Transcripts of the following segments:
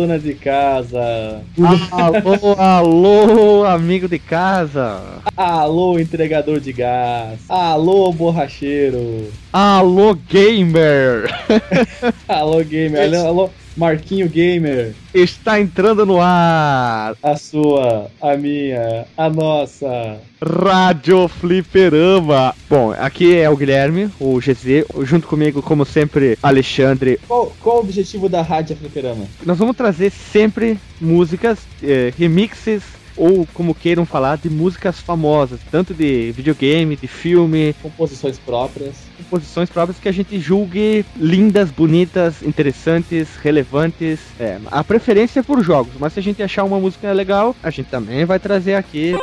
Alô, dona de casa. Alô, alô, amigo de casa. Alô, entregador de gás. Alô, borracheiro. Alô, gamer. alô, gamer. Alô, alô, Marquinho Gamer. Está entrando no ar. A sua, a minha, a nossa. Rádio Fliperama. Bom, aqui é o Guilherme, o GZ, junto comigo, como sempre, Alexandre. Qual, qual o objetivo da Rádio Fliperama? Nós vamos trazer sempre músicas, eh, remixes ou como queiram falar, de músicas famosas, tanto de videogame, de filme. Composições próprias. Composições próprias que a gente julgue lindas, bonitas, interessantes, relevantes. É, a preferência é por jogos, mas se a gente achar uma música legal, a gente também vai trazer aqui.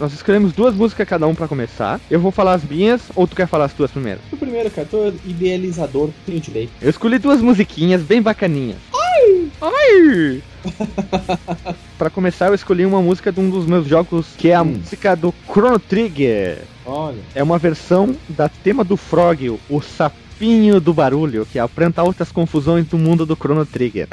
Nós escolhemos duas músicas cada um para começar. Eu vou falar as minhas, ou tu quer falar as tuas primeiro? O primeiro, cara, tô idealizador, tenho direito. Eu escolhi duas musiquinhas bem bacaninhas. Ai! Ai! para começar, eu escolhi uma música de um dos meus jogos, que é a hum. música do Chrono Trigger. Olha. É uma versão da tema do Frog, o sapinho do barulho, que apresenta outras confusões do mundo do Chrono Trigger.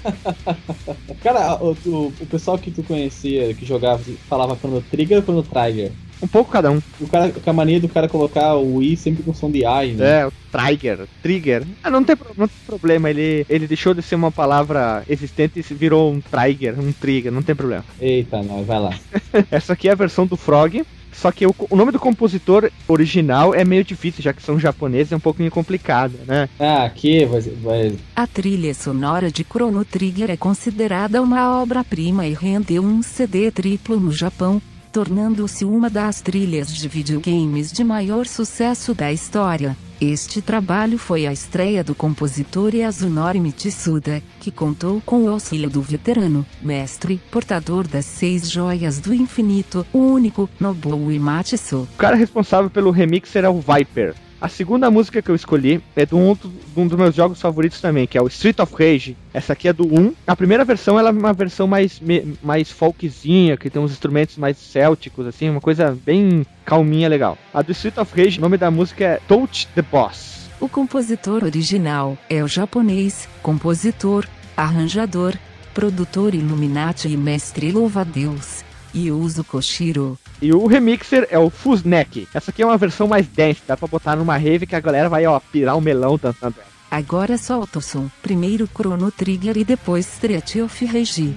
Cara, o, o, o, pessoal que tu conhecia, que jogava, falava Chrono Trigger ou Chrono Trigger? Um pouco cada um. O cara, com a mania do cara colocar o I sempre com som de I, né? É, o Trigger, Trigger. Ah, não tem, não tem problema, ele, ele deixou de ser uma palavra existente e virou um Trigger, um Trigger, não tem problema. Eita, não, vai lá. Essa aqui é a versão do Frog. Só que o, o, nome do compositor original é meio difícil, já que são japoneses, é um pouquinho complicado, né? Ah, aqui vai, vai. A trilha sonora de Chrono Trigger é considerada uma obra-prima e rendeu um CD triplo no Japão, tornando-se uma das trilhas de videogames de maior sucesso da história. Este trabalho foi a estreia do compositor Yasunori Mitsuda, que contou com o auxílio do veterano, mestre, portador das seis joias do infinito, o único, Nobuo Imatsu. O cara responsável pelo remix era o Viper, a segunda música que eu escolhi é de um, de um dos meus jogos favoritos também, que é o Street of Rage. Essa aqui é do 1. A primeira versão ela é uma versão mais, mais folkzinha, que tem uns instrumentos mais célticos, assim, uma coisa bem calminha, legal. A do Street of Rage, o nome da música é Touch the Boss. O compositor original é o japonês, compositor, arranjador, produtor Illuminati e mestre louva-a-Deus, Yuzo Koshiro. E o remixer é o Fuznek. Essa aqui é uma versão mais dance, dá pra botar numa rave que a galera vai, ó, pirar o um melão dançando. Agora solta o som. Primeiro Chrono Trigger e depois Street of Regi.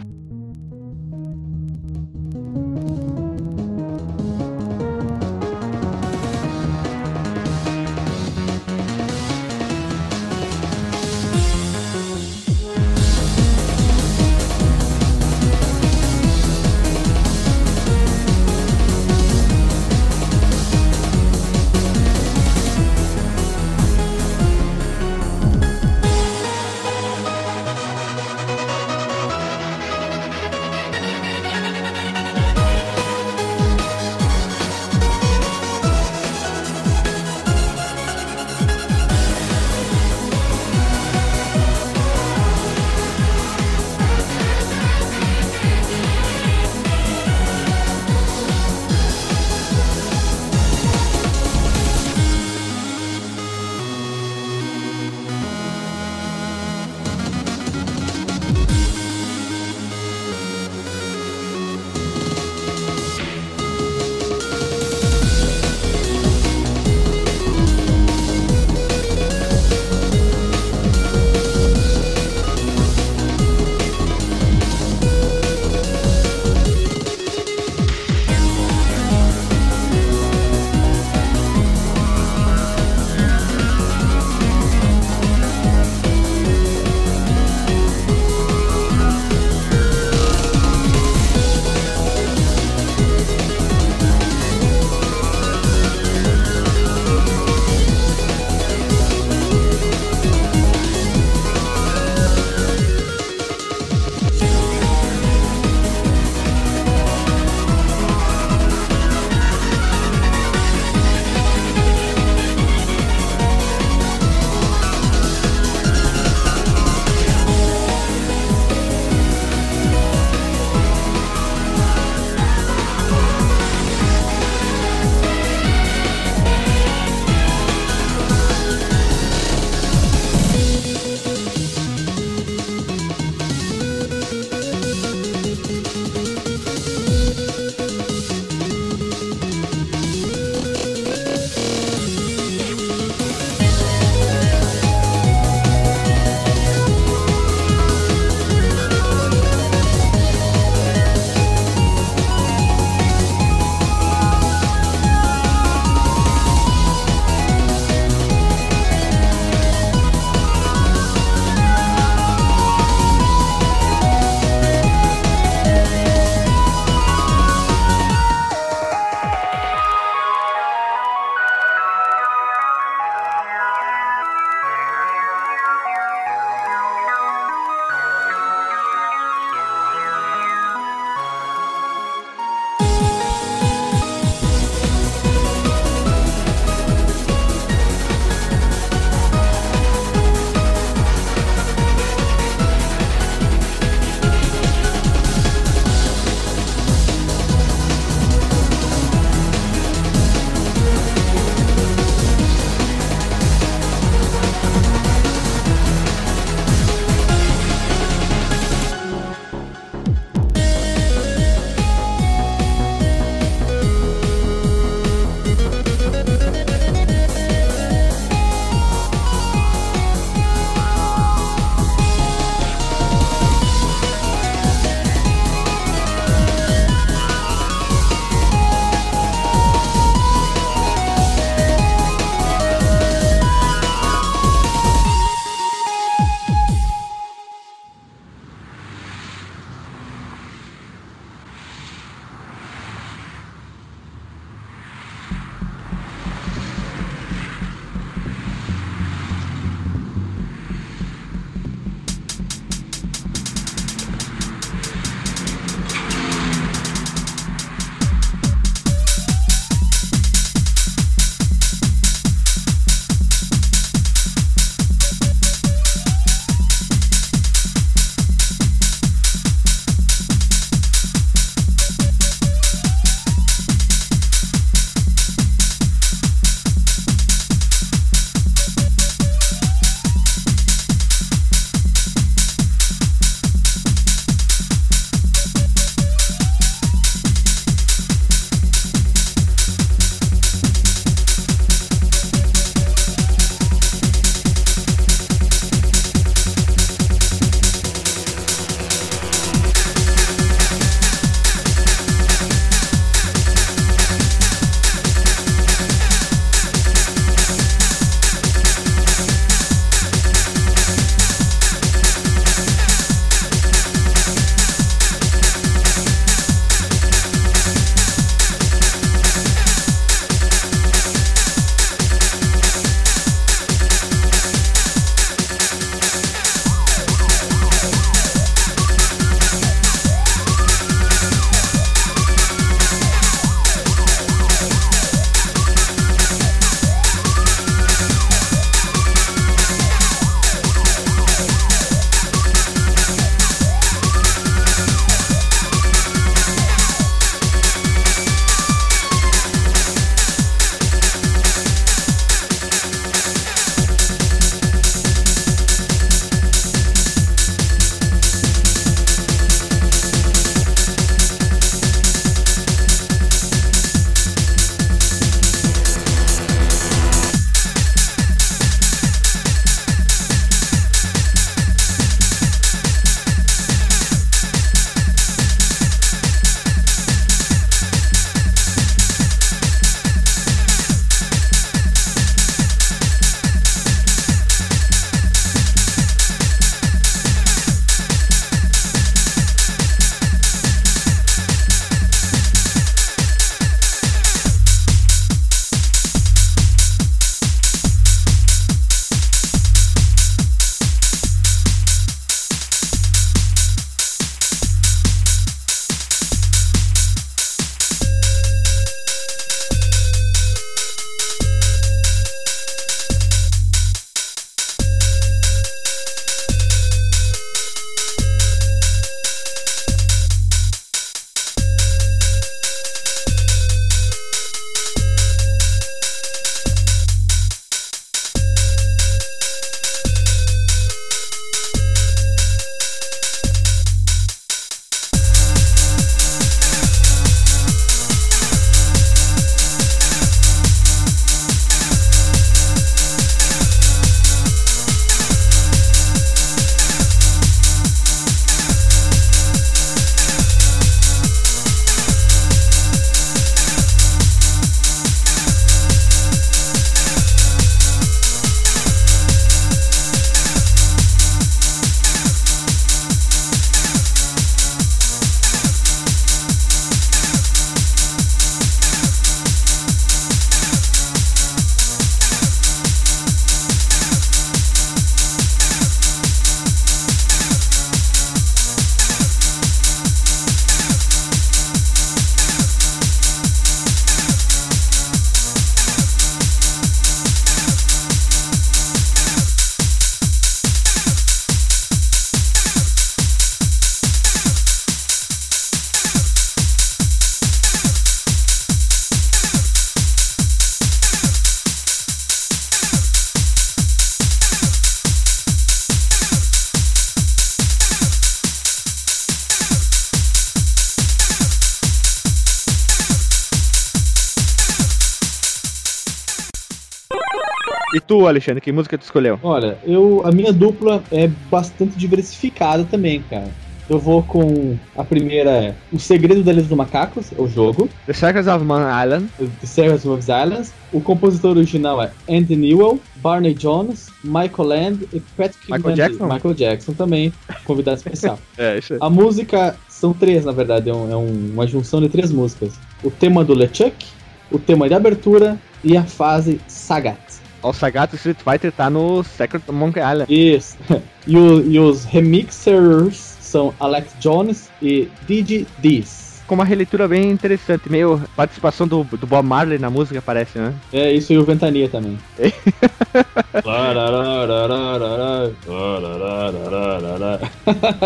Tu, Alexandre, que música tu escolheu? Olha, eu a minha dupla é bastante diversificada também, cara. Eu vou com a primeira, é O Segredo da Ilha dos Macacos, é o jogo. The Secrets of Man Island. The Secrets of Islands. O compositor original é Andy Newell, Barney Jones, Michael Land e Patrick Michael Van Jackson? Michael Jackson também, convidado especial. É, isso aí. A música são três, na verdade, é, um- é um- uma junção de três músicas. O tema do LeChuck, o tema de abertura e a fase Sagat. O Sagato Street Fighter tá no Secret Monkey Island. Isso. E, o- e os remixers são Alex Jones e DJ Diz. Com uma releitura bem interessante, meio participação do, do Bob Marley na música, parece, né? É isso e o Ventania também.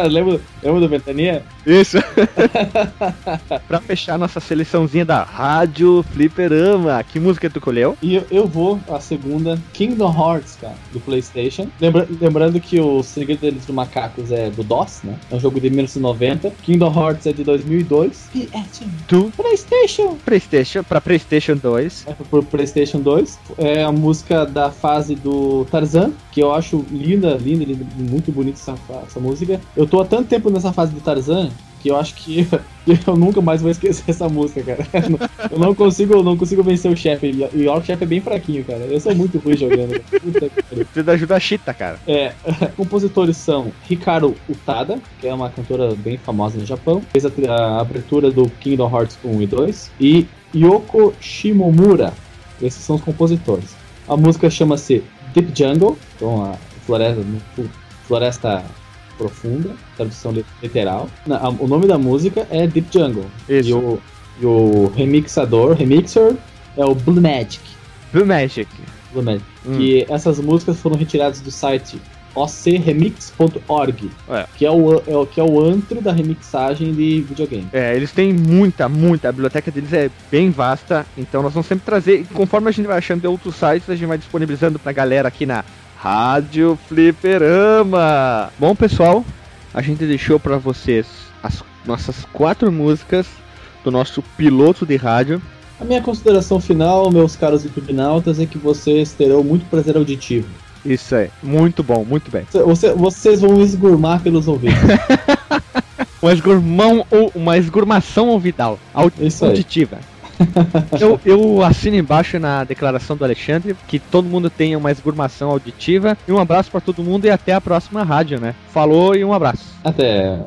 lembra, lembra do Ventania? Isso. pra fechar nossa seleçãozinha da Rádio Fliperama, que música tu colheu? E eu, eu vou a segunda, Kingdom Hearts, cara, do PlayStation. Lembra- lembrando que o Segredo deles do Macacos é do DOS, né? É um jogo de 1990. Kingdom Hearts é de 2002. De Do PlayStation. PlayStation pra PlayStation 2. É pro PlayStation 2. É a música da fase do Tarzan, que eu acho linda, linda, linda muito bonita essa, essa música. Eu tô há tanto tempo nessa fase do Tarzan que eu acho que eu nunca mais vou esquecer essa música, cara. Eu não consigo, eu não consigo vencer o chefe. E o chefe é bem fraquinho, cara. Eu sou muito ruim jogando. Puta. Precisa da ajuda Chita, cara. É, compositores são Hikaru Utada, que é uma cantora bem famosa no Japão, fez a, a abertura do Kingdom Hearts 1 e 2, e Yoko Shimomura, esses são os compositores. A música chama-se Deep Jungle, então a floresta, floresta profunda, tradução li- literal. O nome da música é Deep Jungle. Isso. E o, e o remixador, remixer, é o Blue Magic. Blue Magic. Blue Magic. Hum. Que essas músicas foram retiradas do site ocremix.org, É. que, é o, é o, que é o antro da remixagem de videogame. É, eles têm muita, muita. A biblioteca deles é bem vasta. Então nós vamos sempre trazer. Conforme a gente vai achando de outros sites, a gente vai disponibilizando pra galera aqui na Rádio Fliperama. Bom, pessoal, a gente deixou pra vocês as nossas quatro músicas do nosso piloto de rádio. A minha consideração final, meus caros YouTube-nautas, é que vocês terão muito prazer auditivo. Isso aí, muito bom, muito bem. Você- vocês vão esgurmar pelos ouvidos. Uma, esgurmão, ou uma esgurmação ouvidal, au- Isso aí. eu, eu assino embaixo na declaração do Alexandre que todo mundo tenha uma esgurmação auditiva. E um abraço pra todo mundo e até a próxima rádio, né? Falou e um abraço. Até.